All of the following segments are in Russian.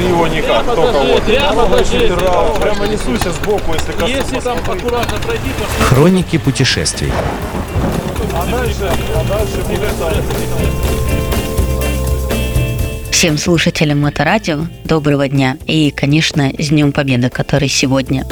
его никак, только вот. прямо пошли. Прямо, прямо несуся сбоку, если коснусь. Если там аккуратно пройти, то Хроники путешествий. А дальше, а дальше. Всем слушателям Моторадио доброго дня и, конечно, с Днем Победы, который сегодня.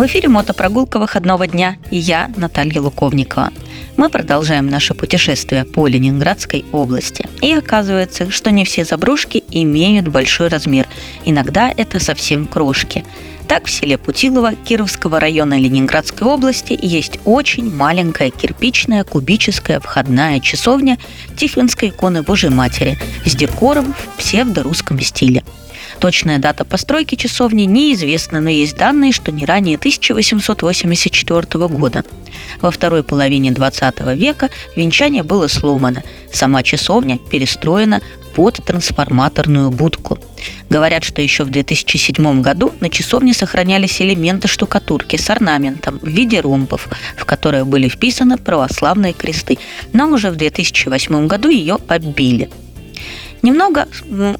В эфире мотопрогулка выходного дня и я, Наталья Луковникова. Мы продолжаем наше путешествие по Ленинградской области. И оказывается, что не все заброшки имеют большой размер. Иногда это совсем крошки. Так, в селе Путилово Кировского района Ленинградской области есть очень маленькая кирпичная кубическая входная часовня Тихвинской иконы Божьей Матери с декором в псевдорусском стиле. Точная дата постройки часовни неизвестна, но есть данные, что не ранее 1884 года. Во второй половине 20 века венчание было сломано. Сама часовня перестроена под трансформаторную будку. Говорят, что еще в 2007 году на часовне сохранялись элементы штукатурки с орнаментом в виде ромбов, в которые были вписаны православные кресты, но уже в 2008 году ее оббили. Немного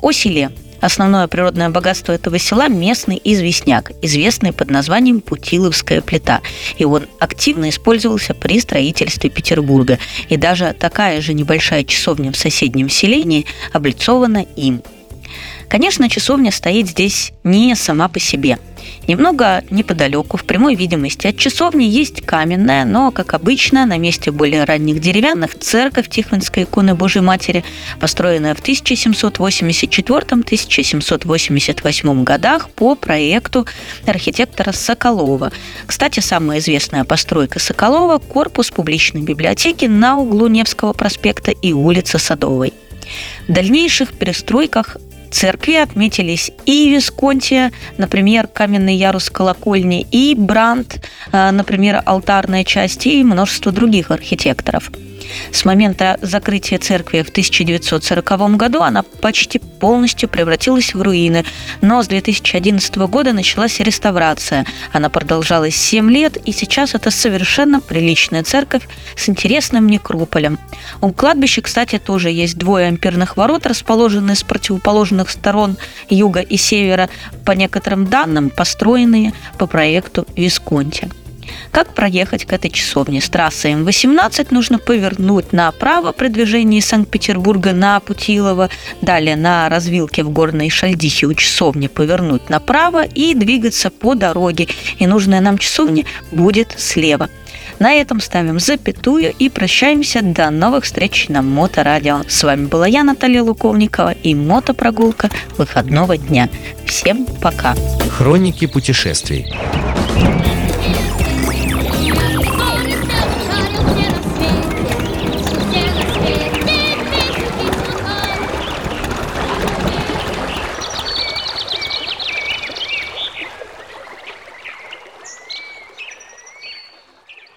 о селе. Основное природное богатство этого села – местный известняк, известный под названием Путиловская плита. И он активно использовался при строительстве Петербурга. И даже такая же небольшая часовня в соседнем селении облицована им. Конечно, часовня стоит здесь не сама по себе. Немного неподалеку, в прямой видимости от часовни, есть каменная, но, как обычно, на месте более ранних деревянных церковь Тихвинской иконы Божьей Матери, построенная в 1784-1788 годах по проекту архитектора Соколова. Кстати, самая известная постройка Соколова – корпус публичной библиотеки на углу Невского проспекта и улицы Садовой. В дальнейших перестройках церкви отметились и Висконтия, например, каменный ярус колокольни, и Брандт, э, например, алтарная часть, и множество других архитекторов. С момента закрытия церкви в 1940 году она почти полностью превратилась в руины, но с 2011 года началась реставрация. Она продолжалась 7 лет, и сейчас это совершенно приличная церковь с интересным некрополем. У кладбища, кстати, тоже есть двое ампирных ворот, расположенные с противоположных сторон юга и севера, по некоторым данным, построенные по проекту Висконти. Как проехать к этой часовне? С трассы М18 нужно повернуть направо при движении Санкт-Петербурга на Путилово, далее на развилке в Горной Шальдихе у часовни повернуть направо и двигаться по дороге. И нужная нам часовня будет слева. На этом ставим запятую и прощаемся до новых встреч на Моторадио. С вами была я, Наталья Луковникова, и мотопрогулка выходного дня. Всем пока! Хроники путешествий.